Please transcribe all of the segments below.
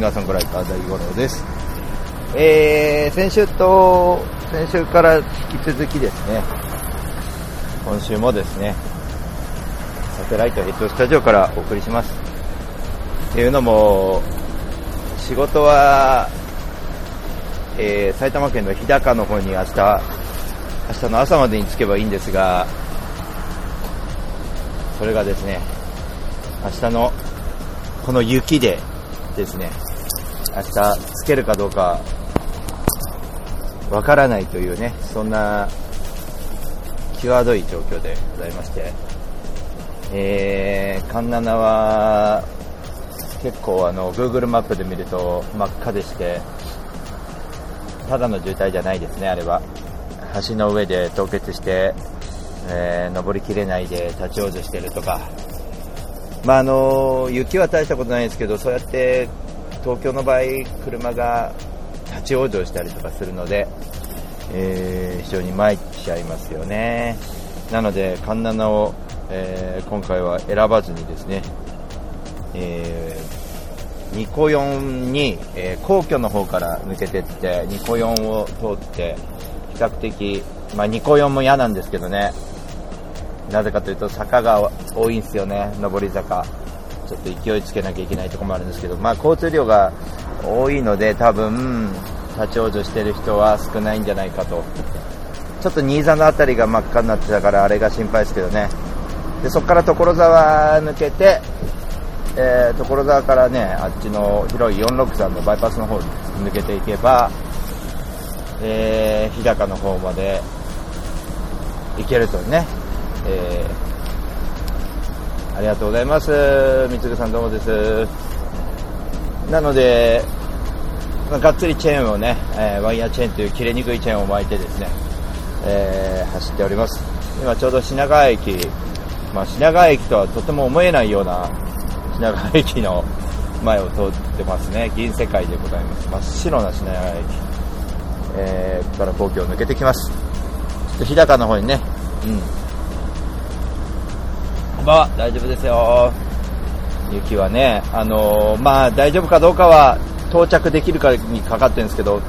ンガーソングライター大五郎です。えー、先週と、先週から引き続きですね、今週もですね、サテライトヘッドスタジオからお送りします。っていうのも、仕事は、えー埼玉県の日高の方に明日、明日の朝までに着けばいいんですが、それがですね、明日のこの雪でですね、明日つけるかどうかわからないというね、そんな際どい状況でございまして、えー、カンナナは結構あの Google マップで見ると真っ赤でして、ただの渋滞じゃないですね、あれは。橋の上で凍結して、えー登りきれないで立ち往生してるとか、まああの雪は大したことないですけど、そうやって東京の場合、車が立ち往生したりとかするので、えー非常に参っちゃいますよね。なので、カンナナを、えー今回は選ばずにですね、えーニコ4に、えー皇居の方から抜けてって、ニコ4を通って、比較的、まあニコ4も嫌なんですけどね、なぜかというと坂が多いんですよね、上り坂。ちょっと勢いつけなきゃいけないところもあるんですけど、まあ交通量が多いので多分、立ち往生してる人は少ないんじゃないかと。ちょっと新座のあたりが真っ赤になってたからあれが心配ですけどね。で、そこから所沢抜けて、えー、所沢からね、あっちの広い463のバイパスの方に抜けていけば、えー、日高の方まで行けるとね、えー、ありがとうございます。みつぐさんどうもです。なので、ま、がっつりチェーンをね、えーワイヤーチェーンという切れにくいチェーンを巻いてですね、えー走っております。今ちょうど品川駅、まあ、品川駅とはとても思えないような品川駅の前を通ってますね。銀世界でございます。真っ白な品川駅。えー、ここから皇居を抜けてきます。ちょっと日高の方にね、うん。大丈夫ですよ。雪はね、あのーまあ大丈夫かどうかは到着できるかにかかってるんですけど、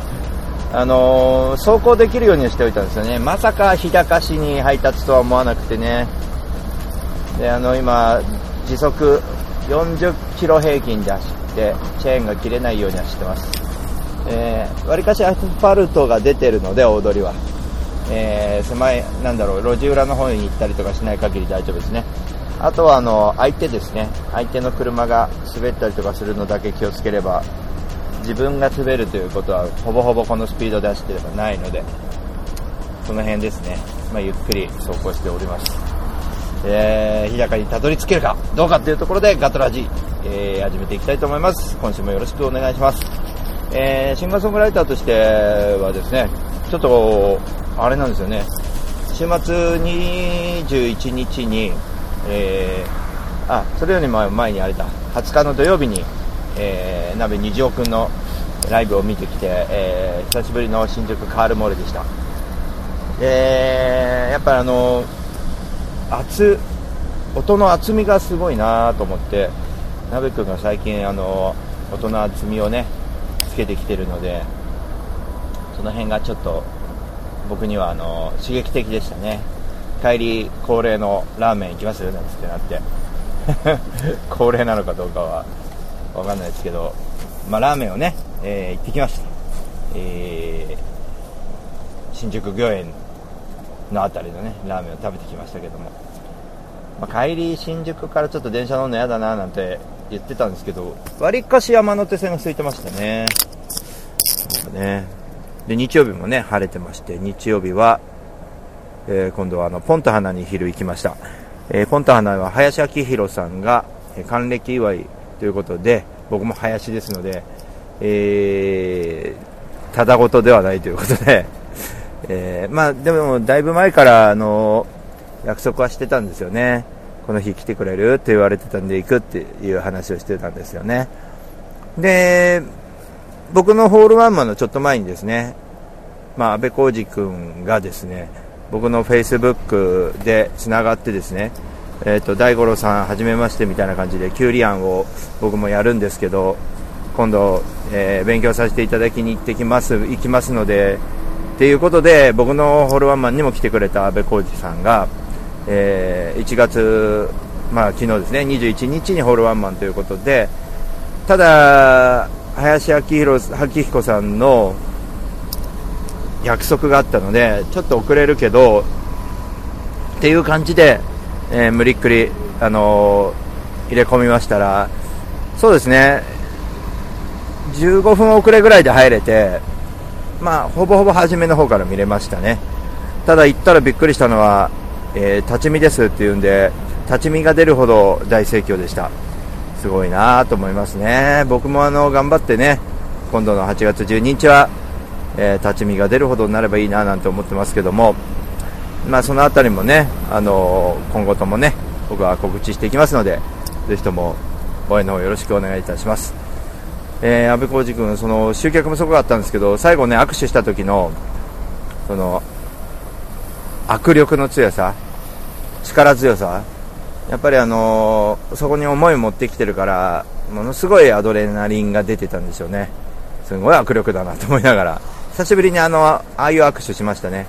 あのー走行できるようにしておいたんですよね。まさか日高市に配達とは思わなくてね。で、あの、今、時速40キロ平均で走って、チェーンが切れないように走ってます。えー、割かしアスファルトが出てるので、大通りは。えー、狭い、なんだろう、路地裏の方に行ったりとかしない限り大丈夫ですね。あとは、あの、相手ですね。相手の車が滑ったりとかするのだけ気をつければ、自分が滑るということは、ほぼほぼこのスピードで走ってればないので、その辺ですね。まあ、ゆっくり走行しております。えー、日高にたどり着けるかどうかというところでガトラジ、えー、始めていきたいと思います。今週もよろしくお願いします。えー、シンガーソングライターとしてはですね、ちょっと、あれなんですよね、週末21日に、えー、あ、それよりも前にあれだ、20日の土曜日に、えー、鍋虹尾くんのライブを見てきて、えー、久しぶりの新宿カールモールでした。えー、やっぱりあの、厚音の厚みがすごいなと思って鍋くんが最近あの音の厚みをねつけてきてるのでその辺がちょっと僕にはあの刺激的でしたね帰り恒例のラーメン行きますなんつってなって。恒例なのかどうかはわかんないですけど、まあ、ラーメンをね、えー行ってきました、えー新宿御苑のあたりのねラーメンを食べてきましたけども、まあ、帰り新宿からちょっと電車乗るの嫌だななんて言ってたんですけどわりかし山手線が空いてましたね。ね。で日曜日もね晴れてまして日曜日は、えー今度はあのポンタ花に昼行きました、えーポンタ花は林家弘さんが還暦祝いということで僕も林ですので、えーただごとではないということで、えーまあでもだいぶ前からあの約束はしてたんですよね。この日来てくれるって言われてたんで行くっていう話をしてたんですよね。で、僕のホールワンマンのちょっと前にですね、まあ、安倍浩二君がですね、僕のフェイスブックでつながってですね、え、ー、と、大五郎さん、はじめましてみたいな感じで、キュウリアンを僕もやるんですけど、今度、えー、勉強させていただきに行ってきます、行きますので、っていうことで、僕のホールワンマンにも来てくれた安倍浩二さんが、えー、1月、まあ昨日ですね、21日にホールワンマンということで、ただ、林明弘明彦さんの約束があったので、ちょっと遅れるけど、っていう感じで、えー、無理っくり、あのー、入れ込みましたら、そうですね、15分遅れぐらいで入れて、まあ、ほぼほぼ初めの方から見れましたね。ただ行ったらびっくりしたのは、えー、立ち見ですっていうんで、立ち見が出るほど大盛況でした。すごいなと思いますね。僕もあの、頑張ってね、今度の8月12日は、えー、立ち見が出るほどになればいいななんて思ってますけども、まあ、そのあたりもね、あのー、今後ともね、僕は告知していきますので、ぜひとも応援の方よろしくお願いいたします。えー、安倍浩二君、その集客もすごかったんですけど、最後ね、握手した時の、その、握力の強さ、力強さ、やっぱりあのー、そこに思いを持ってきてるから、ものすごいアドレナリンが出てたんでしょうね。すごい握力だなと思いながら、久しぶりにあの、ああいう握手しましたね。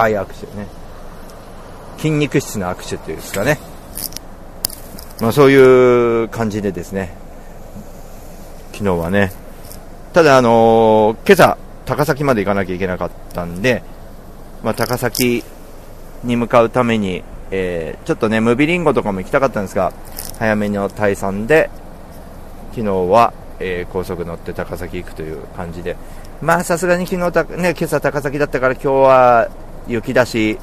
硬い握手ね。筋肉質の握手っていうんですかね。まあそういう感じでですね、昨日はね、ただあのー、今朝、高崎まで行かなきゃいけなかったんで、まあ高崎に向かうために、えー、ちょっとね、ムビリンゴとかも行きたかったんですが、早めの退散で、昨日は、えー、高速乗って高崎行くという感じで、まあさすがに昨日た、ね、今朝高崎だったから今日は雪だし、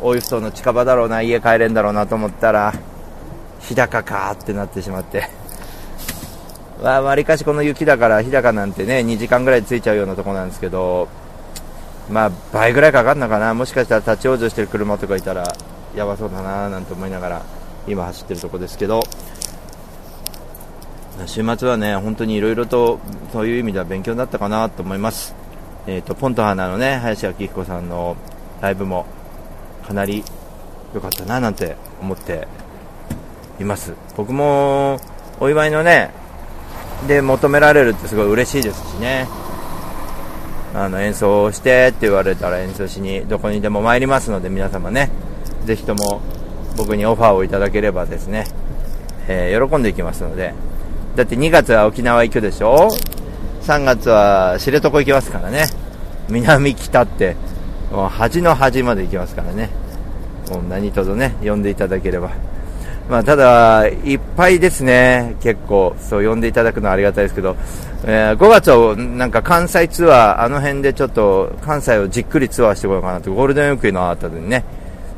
大湯布の近場だろうな、家帰れんだろうなと思ったら、日高かってなってしまって。わわりかしこの雪だから日高なんてね2時間ぐらい着いちゃうようなとこなんですけどまあ倍ぐらいかかるのかな。もしかしたら立ち往生してる車とかいたらやばそうだななんて思いながら今走ってるとこですけど。週末はね本当にいろいろとそういう意味では勉強になったかなと思います、えーと、ポント花のね林明彦さんのライブもかなり良かったななんて思っています。僕もお祝いのねで求められるってすごい嬉しいですしね。あの演奏してって言われたら演奏しにどこにでも参りますので皆様ねぜひとも僕にオファーをいただければですね、えー、喜んでいきますので。だって2月は沖縄行くでしょ？3月は知床行きますからね。南北ってもう端の端まで行きますからね。もう何とぞね呼んでいただければ。まあ、ただ、いっぱいですね、結構、そう呼んでいただくのはありがたいですけど、えー、5月はなんか関西ツアー、あの辺でちょっと関西をじっくりツアーしてこようかなと、ゴールデンウィークの後でね、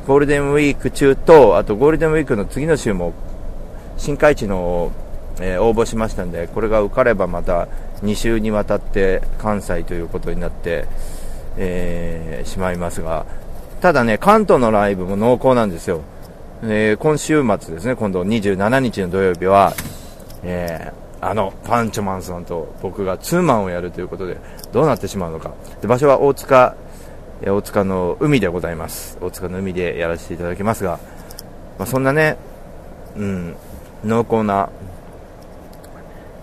ゴールデンウィーク中と、あとゴールデンウィークの次の週も、新海地の、えー、応募しましたんで、これが受かればまた2週にわたって関西ということになって、えー、しまいますが、ただね、関東のライブも濃厚なんですよ。えー、今週末ですね、今度27日の土曜日は、えー、あのパンチョマンさんと僕がツーマンをやるということで、どうなってしまうのか。で場所は大塚、え大塚の海でございます。大塚の海でやらせていただきますが、まあ、そんなね、うん、濃厚な、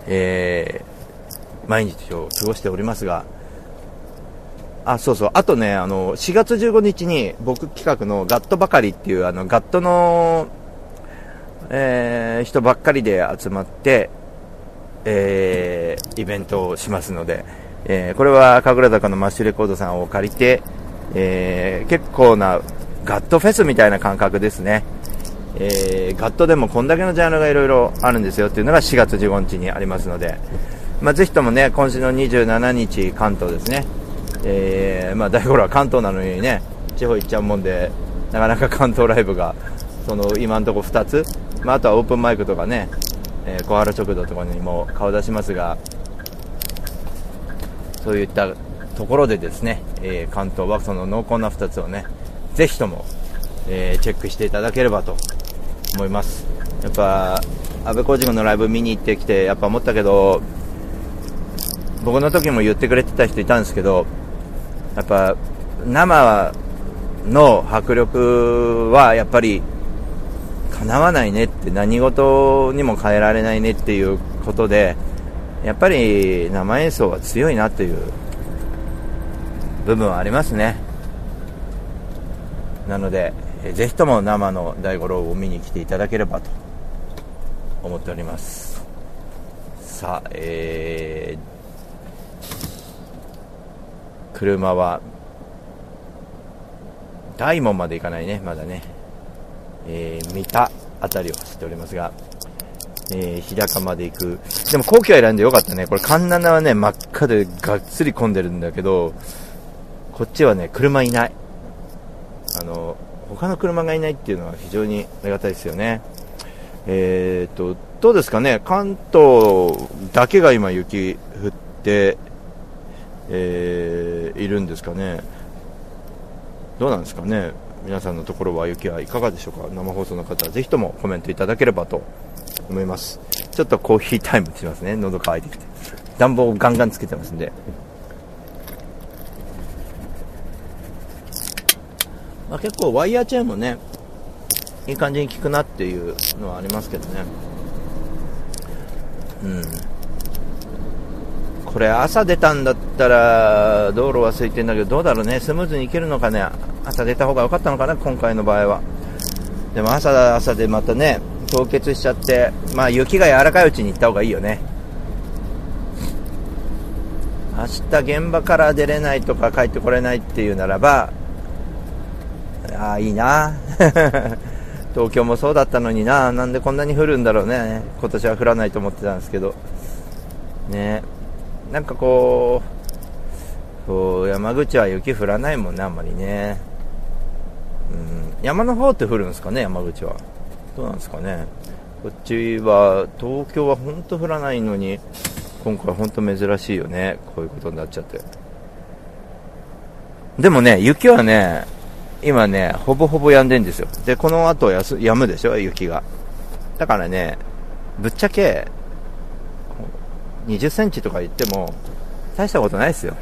えー、毎日を過ごしておりますが、あ、そうそう。あとね、あの、4月15日に僕企画のガットばかりっていう、あの、ガットの、えー、人ばっかりで集まって、えー、イベントをしますので、えー、これは神楽坂のマッシュレコードさんを借りて、えー、結構なガットフェスみたいな感覚ですね。えー、ガットでもこんだけのジャンルがいろいろあるんですよっていうのが4月15日にありますので、まあ、ぜひともね、今週の27日関東ですね、えー、まあ、大五郎は関東なのにね、地方行っちゃうもんで、なかなか関東ライブが、その今のところ2つ、まあ、あとはオープンマイクとかね、えー、小原食堂とかにも顔出しますが、そういったところでですね、えー、関東はその濃厚な2つをね、ぜひとも、えー、チェックしていただければと思います。やっぱ、安倍浩二君のライブ見に行ってきて、やっぱ思ったけど、僕の時も言ってくれてた人いたんですけど、やっぱ生の迫力はやっぱりかなわないねって何事にも変えられないねっていうことでやっぱり生演奏は強いなという部分はありますね。なのでぜひとも生の大五郎を見に来ていただければと思っております。さあえー車は大門まで行かないねまだね、えー、三田辺りを走っておりますが、えー、日高まで行く。でも皇居選んでよかったね。これ環七はね真っ赤でがっつり混んでるんだけどこっちはね車いない。あの他の車がいないっていうのは非常にありがたいですよね。えーとどうですかね。関東だけが今雪降ってえー、いるんですかね、どうなんですかね、皆さんのところは雪はいかがでしょうか、生放送の方はぜひともコメントいただければと思います、ちょっとコーヒータイムしますね、喉乾いてきて、暖房をガンガンつけてますんで。まあ、結構ワイヤーチェーンもねいい感じに効くなっていうのはありますけどね。うん。これ朝出たんだったら道路は空いてんだけどどうだろうねスムーズに行けるのかね朝出た方が良かったのかな、今回の場合は。でも朝朝でまたね、凍結しちゃって、まあ雪が柔らかいうちに行った方がいいよね。明日現場から出れないとか帰ってこれないっていうならば、ああ、いいな。東京もそうだったのにな。なんでこんなに降るんだろうね。今年は降らないと思ってたんですけど。ね。なんかこう、こう山口は雪降らないもんね、あんまりね。うん、山の方って降るんですかね、山口は。どうなんですかね。こっちは、東京は本当降らないのに、今回本当珍しいよね。こういうことになっちゃって。でもね、雪はね、今ね、ほぼほぼ止んでんですよ。で、この後やす止むでしょ、雪が。だからね、ぶっちゃけ、20センチとか言っても、大したことないですよ。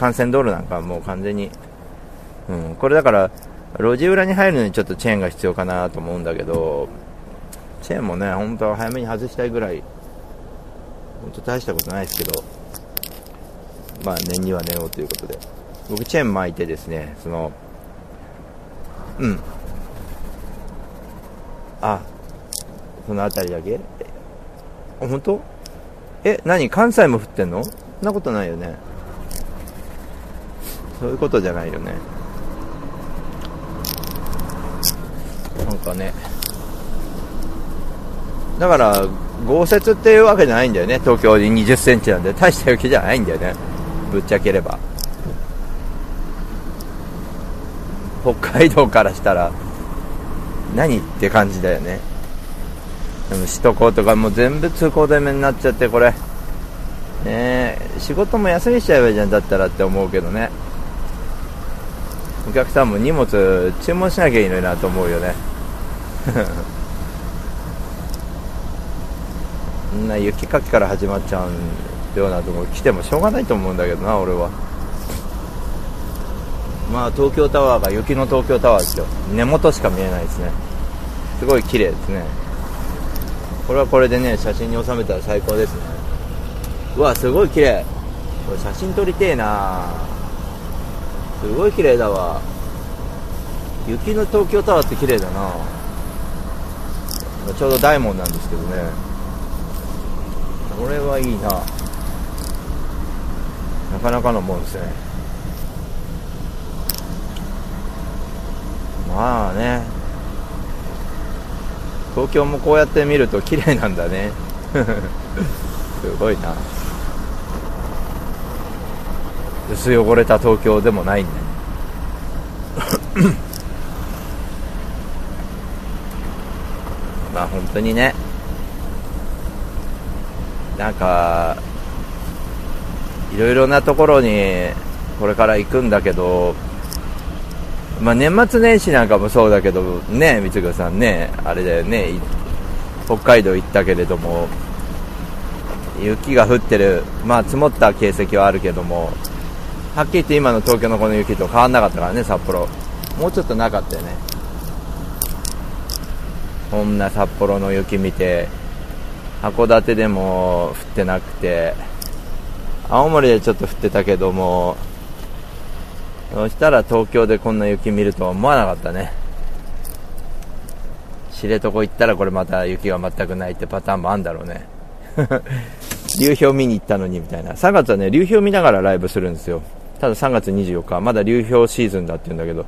幹線道路なんかはもう完全に。うん、これだから、路地裏に入るのにちょっとチェーンが必要かなと思うんだけど、チェーンもね、本当は早めに外したいぐらい本当大したことないですけど、まあ念には念をということで、僕チェーン巻いてですね、その、うん。あ、その辺りだけ？あ、本当？え、何関西も降ってんの？そんなことないよね。そういうことじゃないよね。なんかね。だから、豪雪っていうわけじゃないんだよね。東京で20センチなんで。大した雪じゃないんだよね。ぶっちゃければ。北海道からしたら、何って感じだよね。でも首都高とかもう全部通行止めになっちゃって、これ。ね仕事も休みしちゃえばいいじゃんだったらって思うけどね。お客さんも荷物注文しなきゃいいのになと思うよね。んな雪かきから始まっちゃうようなとこ来てもしょうがないと思うんだけどな俺はまあ東京タワーが雪の東京タワーですよ根元しか見えないですねすごい綺麗ですねこれはこれでね写真に収めたら最高ですね。うわすごい綺麗。これ写真撮りてえな。すごい綺麗だわ。雪の東京タワーって綺麗だな。ちょうど大門なんですけどね。これはいいな。なかなかのもんですね。まあね。東京もこうやって見ると綺麗なんだね。すごいな。薄汚れた東京でもないんだ まあ本当にね。なんかいろいろなところにこれから行くんだけど、まあ、年末年始なんかもそうだけどね三つさんねあれだよね北海道行ったけれども雪が降ってるまあ積もった形跡はあるけどもはっきり言って今の東京のこの雪と変わんなかったからね札幌。もうちょっとなかったよね。こんな札幌の雪見て函館でも降ってなくて青森でちょっと降ってたけどもそしたら東京でこんな雪見るとは思わなかったね。知床行ったらこれまた雪が全くないってパターンもあるんだろうね。流氷見に行ったのにみたいな。3月はね流氷見ながらライブするんですよ。ただ3月24日まだ流氷シーズンだって言うんだけど。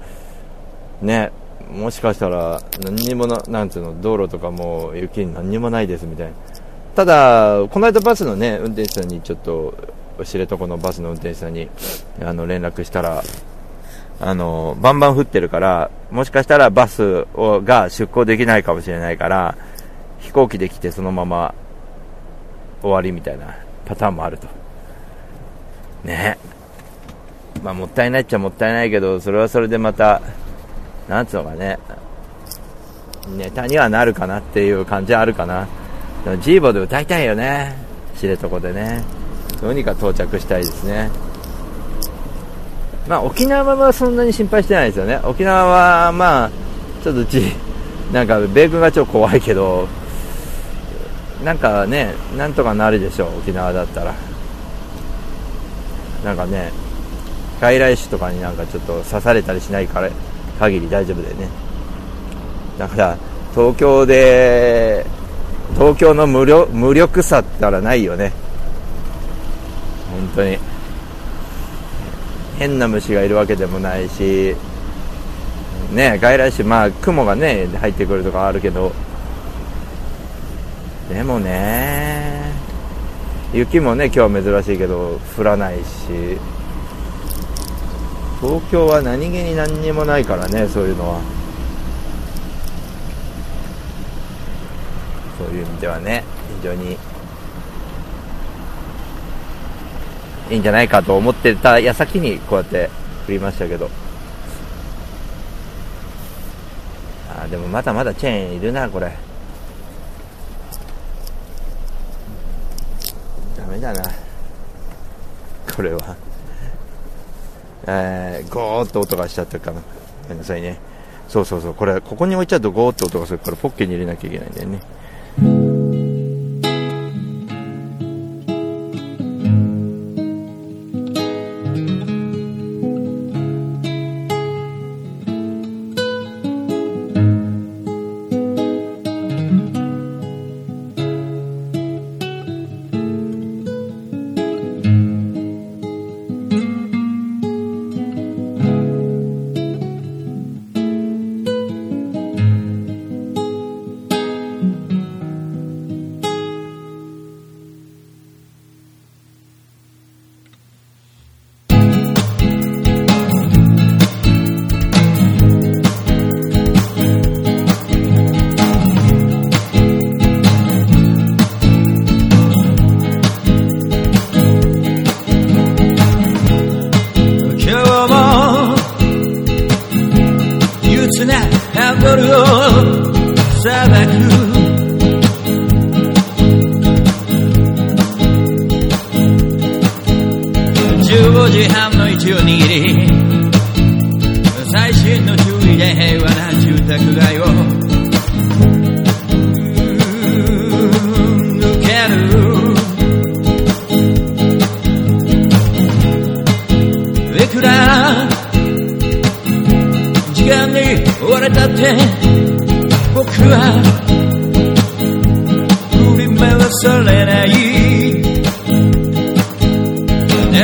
ねもしかしたら何にもななんつうの道路とかも雪に何にもないですみたいな。ただ、この間バスのね、運転手さんにちょっと、知床のバスの運転手さんに、あの、連絡したら、あの、バンバン降ってるから、もしかしたらバスをが出航できないかもしれないから、飛行機で来てそのまま終わりみたいなパターンもあると。ね。まあ、もったいないっちゃもったいないけど、それはそれでまた、なんつうのかね、ネタにはなるかなっていう感じはあるかな。ジーボで歌いたいよね。知床でね。どうにか到着したいですね。まあ沖縄はそんなに心配してないですよね。沖縄はまあちょっとうち なんか米軍が超怖いけどなんかねなんとかなるでしょう沖縄だったら。なんかね外来種とかになんかちょっと刺されたりしないから限り大丈夫だよね。だから東京で東京の無力無力さったらないよね。本当に。変な虫がいるわけでもないしね外来種まあ雲がね入ってくるとかあるけど。でもね雪もね今日は珍しいけど降らないし。東京は何気に何にもないからねそういうのは。そういう意味ではね非常にいいんじゃないかと思ってた矢先にこうやって振りましたけど。あでもまだまだチェーンいるなこれ。ダメだな。これは。えー、ゴーっと音がしちゃったかな。ごめんなさいね。そうそうそう。これここに置いちゃうとゴーって音がするからポッケに入れなきゃいけないんだよね。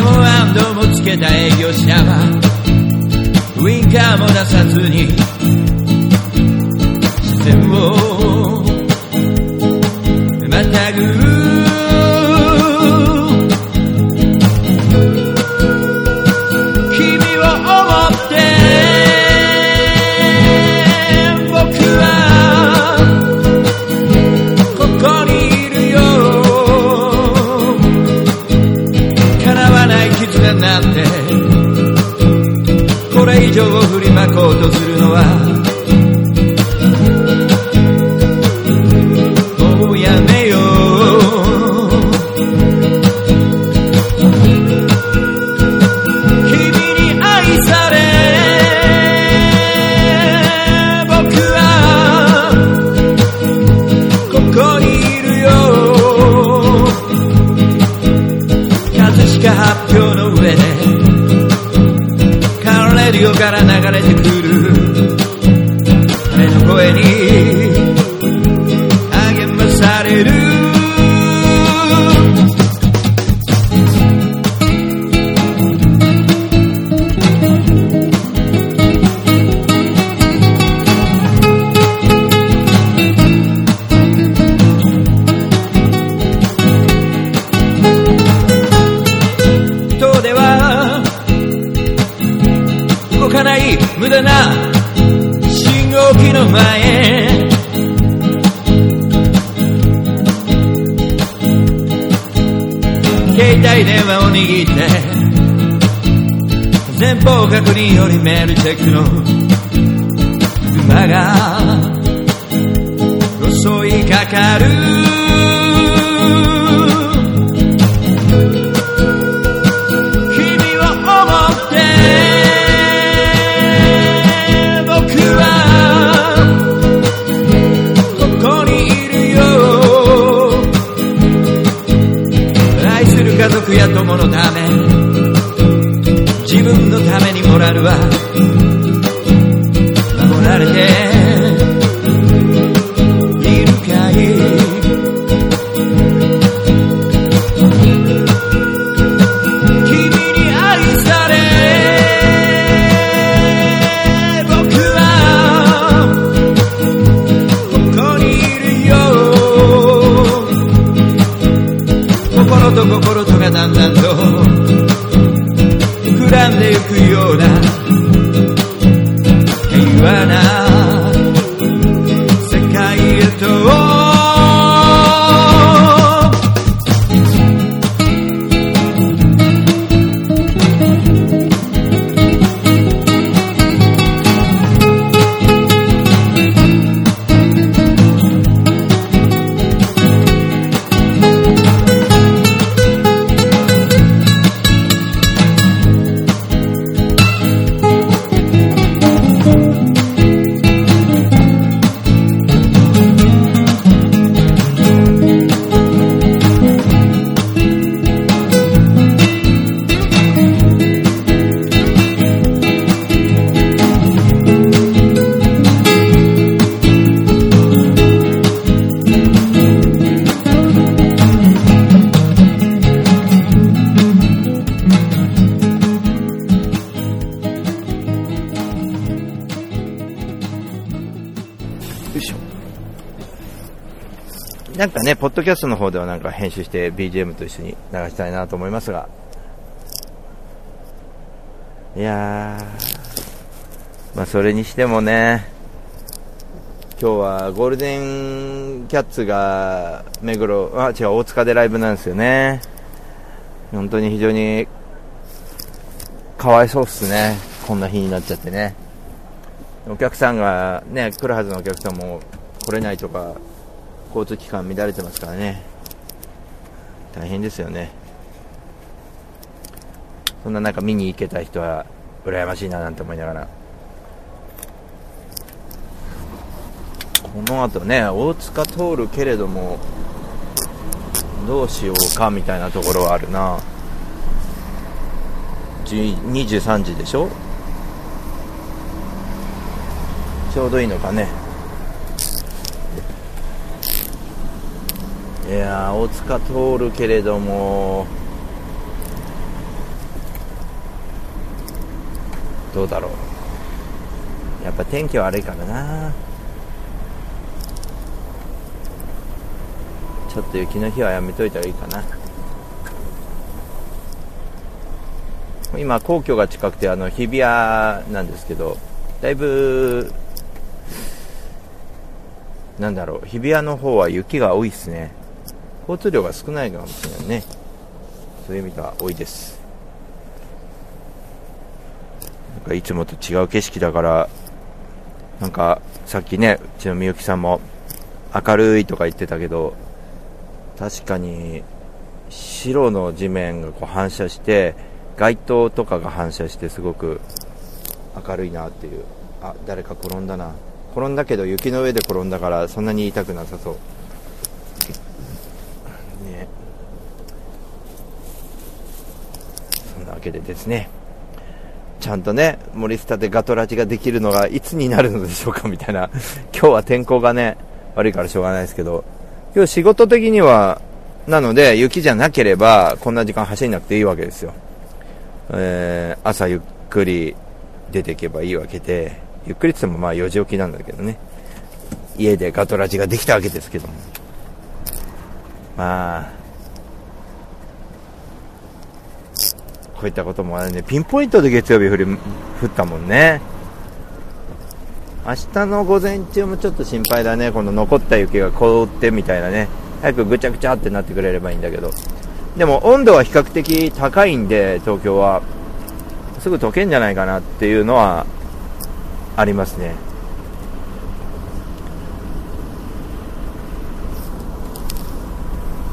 ももつけた営業者はウィンカーも出さずに視線をまたぐ無駄な信号機の前携帯電話を握って前方確認よりメールチェックの馬が襲いかかる。家族や友のためドキャストの方ではなんか編集して BGM と一緒に流したいなと思いますが、いやー、まあそれにしてもね、今日はゴールデンキャッツが目黒、あ、違う、大塚でライブなんですよね。本当に非常にかわいそうっすね。こんな日になっちゃってね。お客さんがね、来るはずのお客さんも来れないとか、交通機関乱れてますからね。大変ですよね。そんな中見に行けた人は羨ましいななんて思いながら。この後ね、大塚通るけれども、どうしようかみたいなところはあるな。23時でしょ？ちょうどいいのかねや大塚通るけれども。どうだろう。やっぱ天気悪いからな。ちょっと雪の日はやめといたらいいかな。今皇居が近くてあの日比谷なんですけどだいぶなんだろう日比谷の方は雪が多いですね。交通量が少ないかもしれないね。そういう意味では多いです。なんかいつもと違う景色だからなんかさっきねうちのみゆきさんも明るいとか言ってたけど確かに白の地面がこう反射して街灯とかが反射してすごく明るいなっていう。あ誰か転んだな。転んだけど雪の上で転んだからそんなに痛くなさそうねそんなわけでですねちゃんとね森下でガトラジができるのがいつになるのでしょうかみたいな 今日は天候がね悪いからしょうがないですけど今日仕事的にはなので雪じゃなければこんな時間走んなくていいわけですよ。えー、朝ゆっくり出ていけばいいわけで、ゆっくりって言ってもまあ4時起きなんだけどね、家でガトラジができたわけですけども、まあ、こういったこともあるね、ピンポイントで月曜日降り降ったもんね。明日の午前中もちょっと心配だね、この残った雪が凍ってみたいなね、早くぐちゃぐちゃってなってくれればいいんだけど。でも温度は比較的高いんで、東京は。すぐ溶けんじゃないかなっていうのはありますね。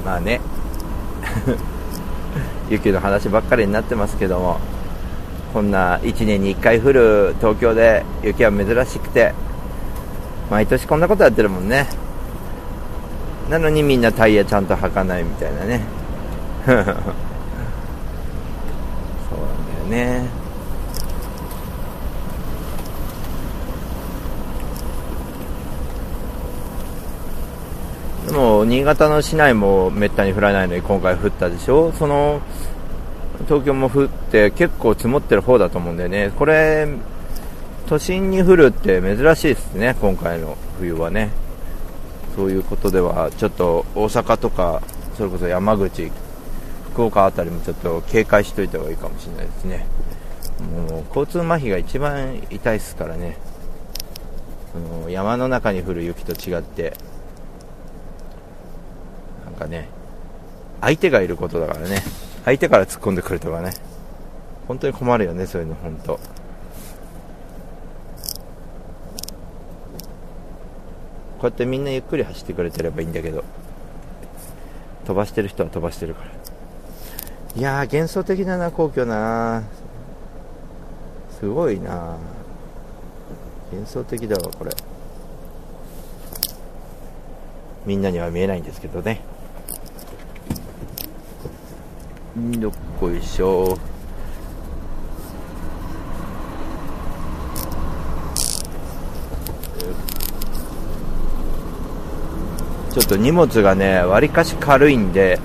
まあね。雪の話ばっかりになってますけども、こんな1年に1回降る東京で雪は珍しくて、毎年こんなことやってるもんね。なのにみんなタイヤちゃんと履かないみたいなね。そうなんだよねでも新潟の市内もめったに降らないのに今回降ったでしょ。その東京も降って結構積もってる方だと思うんだよね。これ都心に降るって珍しいですね今回の冬はね。そういうことではちょっと大阪とかそれこそ山口福岡辺りもちょっと警戒しといた方がいいかもしれないですね。もう交通麻痺が一番痛いですからね。山の中に降る雪と違って。かね相手がいることだからね。相手から突っ込んでくるとかね。本当に困るよねそういうの本当。こうやってみんなゆっくり走ってくれてればいいんだけど。飛ばしてる人は飛ばしてるから。いやー幻想的だな皇居な。すごいな。幻想的だわこれ。みんなには見えないんですけどね。どっこいしょ。ちょっと荷物がねわりかし軽いんで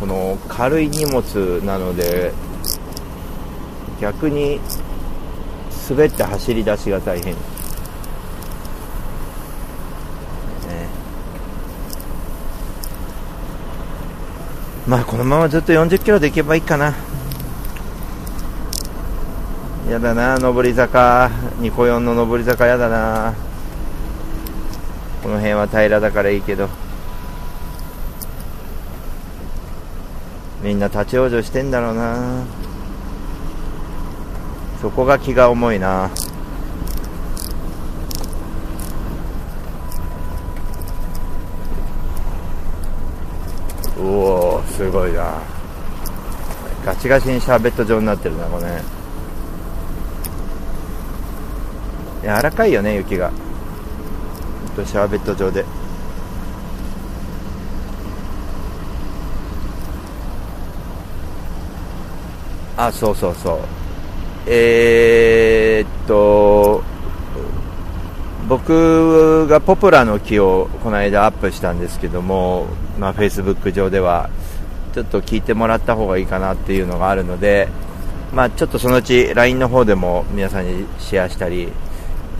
この軽い荷物なので逆に滑って走り出しが大変、まあこのままずっと40キロで行けばいいかな。やだな上り坂。ニコヨンの上り坂やだな。この辺は平らだからいいけど。みんな立ち往生してんだろうな。そこが気が重いなうおすごいな。ガチガチにシャーベット状になってるなこれ。ね柔らかいよね雪が。シャーベット状で。あそうそうそう。えー、っと僕がポプラの木をこの間アップしたんですけども、まあ、Facebook 上では。ちょっと聞いてもらった方がいいかなっていうのがあるので、まあ、ちょっとそのうち LINE の方でも皆さんにシェアしたり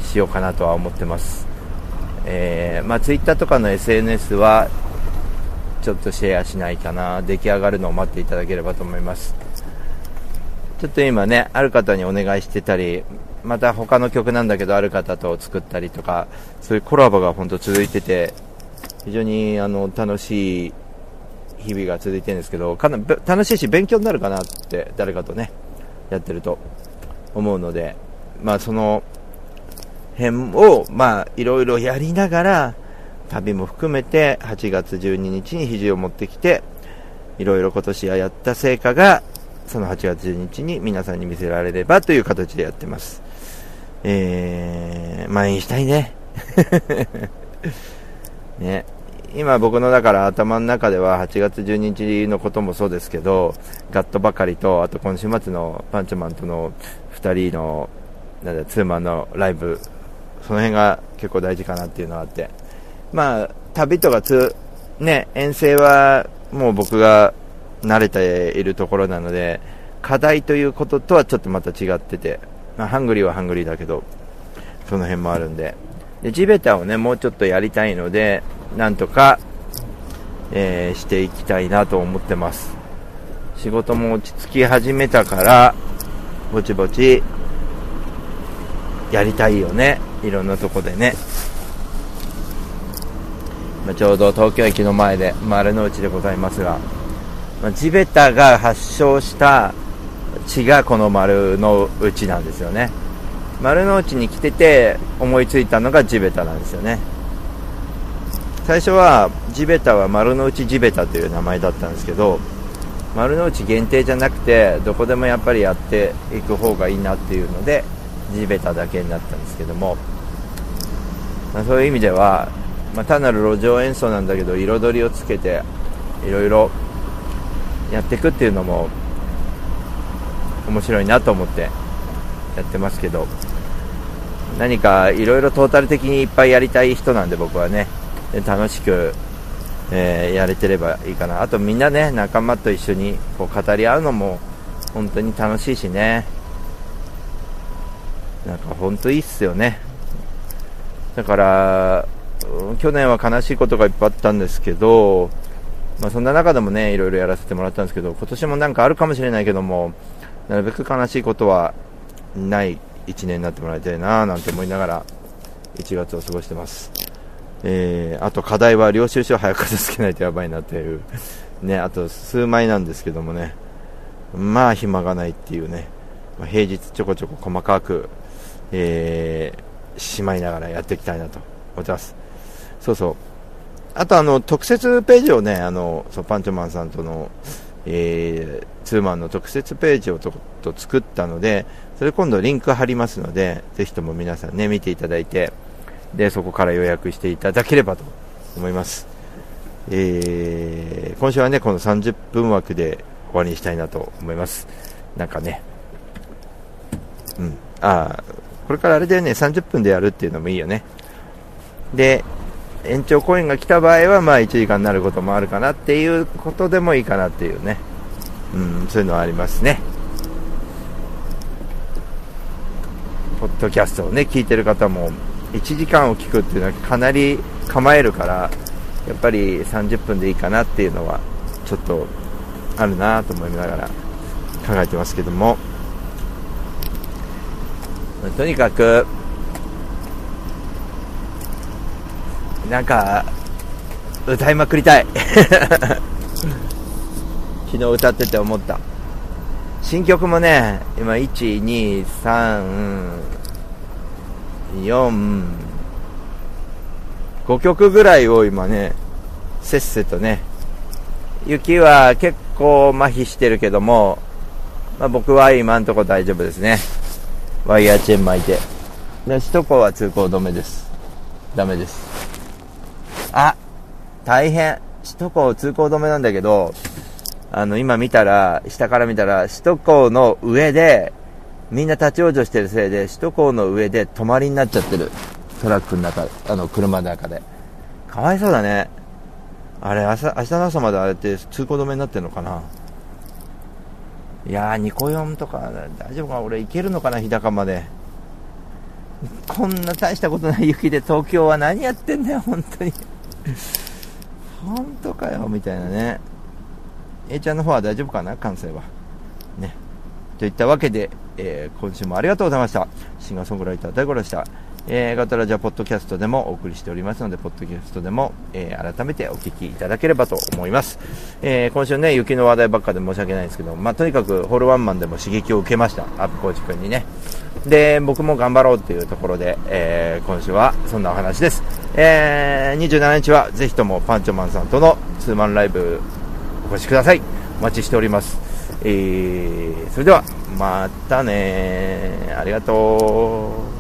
しようかなとは思ってます、えー、まあ、Twitter とかの SNS はちょっとシェアしないかな。出来上がるのを待っていただければと思います。ちょっと今ねある方にお願いしてたりまた他の曲なんだけどある方と作ったりとかそういうコラボが本当続いてて非常にあの楽しい日々が続いてるんですけどかな楽しいし勉強になるかなって誰かとねやってると思うのでまあその辺をまあいろいろやりながら旅も含めて8月12日に肘を持ってきていろいろ今年はやった成果がその8月12日に皆さんに見せられればという形でやってます。えー、満員したいね。ね。今僕のだから頭の中では8月12日のこともそうですけど、ガットばかりと、あと今週末のパンチマンとの2人の、なんだ、ツーマンのライブ、その辺が結構大事かなっていうのがあって。まあ、旅とかつ、ね、遠征はもう僕が慣れているところなので、課題ということとはちょっとまた違ってて、まあ、ハングリーはハングリーだけど、その辺もあるんで。で、地べたをね、もうちょっとやりたいので、なんとか、えー、していきたいなと思ってます。仕事も落ち着き始めたから、ぼちぼち、やりたいよね。いろんなとこでね。まあ、ちょうど東京駅の前で丸の内でございますが、まあ、地べたが発祥した地がこの丸の内なんですよね丸の内に来てて思いついたのが地べたなんですよね。最初は地べたは丸の内地べたという名前だったんですけど丸の内限定じゃなくてどこでもやっぱりやっていく方がいいなっていうので地べただけになったんですけども、まあ、そういう意味では、まあ、単なる路上演奏なんだけど彩りをつけていろいろやっていくっていうのも面白いなと思ってやってますけど。何かいろいろトータル的にいっぱいやりたい人なんで僕はね。楽しく、えー、やれてればいいかな。あとみんなね仲間と一緒にこう語り合うのも本当に楽しいしね。なんか本当いいっすよね。だから去年は悲しいことがいっぱいあったんですけどまあ、そんな中でもね、いろいろやらせてもらったんですけど、今年もなんかあるかもしれないけども、なるべく悲しいことはない1年になってもらいたいななんて思いながら、1月を過ごしてます。えー、あと課題は領収書を早く片付けないとやばいなっていう、ね、あと数枚なんですけどもね、まあ暇がないっていうね、まあ、平日ちょこちょこ細かく、えー、しまいながらやっていきたいなと思ってます。そうそう。あとあの、特設ページをね、あの、そうパンチョマンさんとの、えー、ツーマンの特設ページをとと作ったので、それ今度リンク貼りますので、ぜひとも皆さんね、見ていただいて、で、そこから予約していただければと思います。えー、今週はね、この30分枠で終わりにしたいなと思います。なんかね、うん、あこれからあれだよね、30分でやるっていうのもいいよね。で、延長コインが来た場合は、まあ1時間になることもあるかなっていうことでもいいかなっていうね。うん、そういうのはありますね。ポッドキャストをね、聞いてる方も、1時間を聞くっていうのはかなり構えるから、やっぱり30分でいいかなっていうのは、ちょっとあるなと思いながら考えてますけども。とにかくなんか歌いまくりたい。昨日歌ってて思った。新曲もね今12345曲ぐらいを今ねせっせとね雪は結構麻痺してるけども、まあ、僕は今んとこ大丈夫ですね。ワイヤーチェーン巻いて。で首都高は通行止めです。ダメです。あ大変。首都高通行止めなんだけどあの今見たら下から見たら首都高の上でみんな立ち往生してるせいで首都高の上で止まりになっちゃってるトラックの中あの車の中でかわいそうだねあれ朝明日の朝まであれって通行止めになってるのかないやー、ニコヨンとか大丈夫か俺行けるのかな日高まで。こんな大したことない雪で東京は何やってんだよ、本当に。本当かよ、みたいなね。A ちゃんの方は大丈夫かな？関西は。ね。といったわけで、えー、今週もありがとうございました。シンガーソングライター大五郎でした。えー、ガトラジャポッドキャストでもお送りしておりますので、ポッドキャストでも、えー、改めてお聞きいただければと思います。えー、今週ね、雪の話題ばっかで申し訳ないんですけど、まあ、とにかくホールワンマンでも刺激を受けました。アップコーチ君にね。で、僕も頑張ろうっていうところで、えー、今週はそんなお話です。えー、27日はぜひともパンチョマンさんとのツーマンライブお越しください。お待ちしております。えー、それでは、またねありがとう。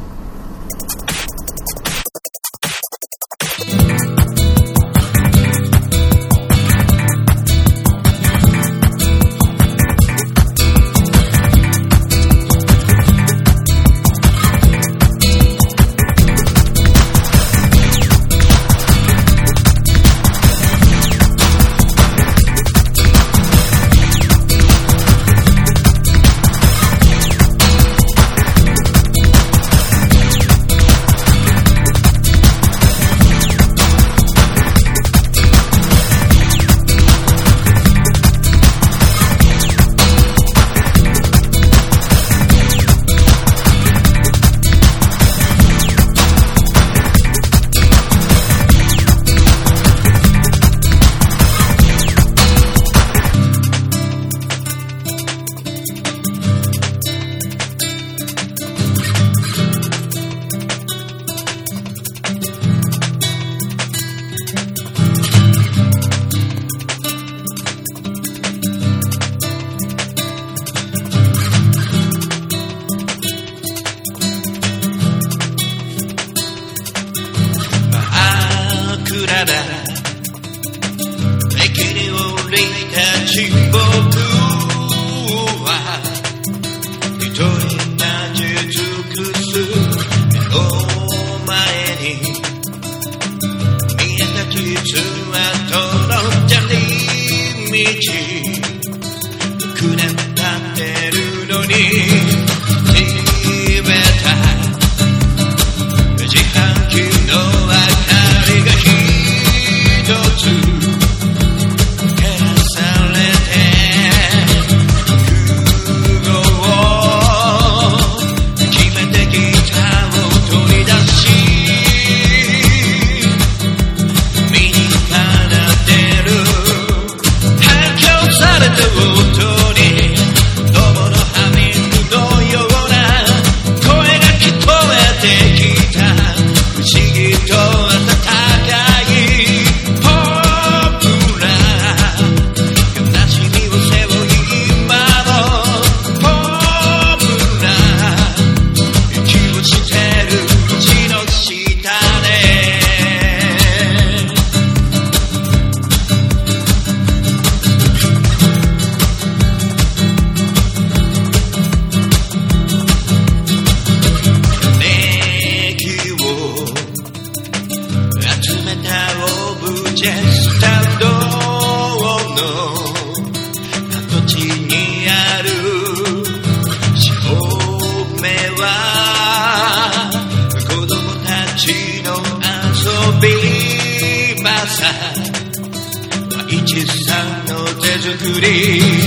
I told them to leave me too. 作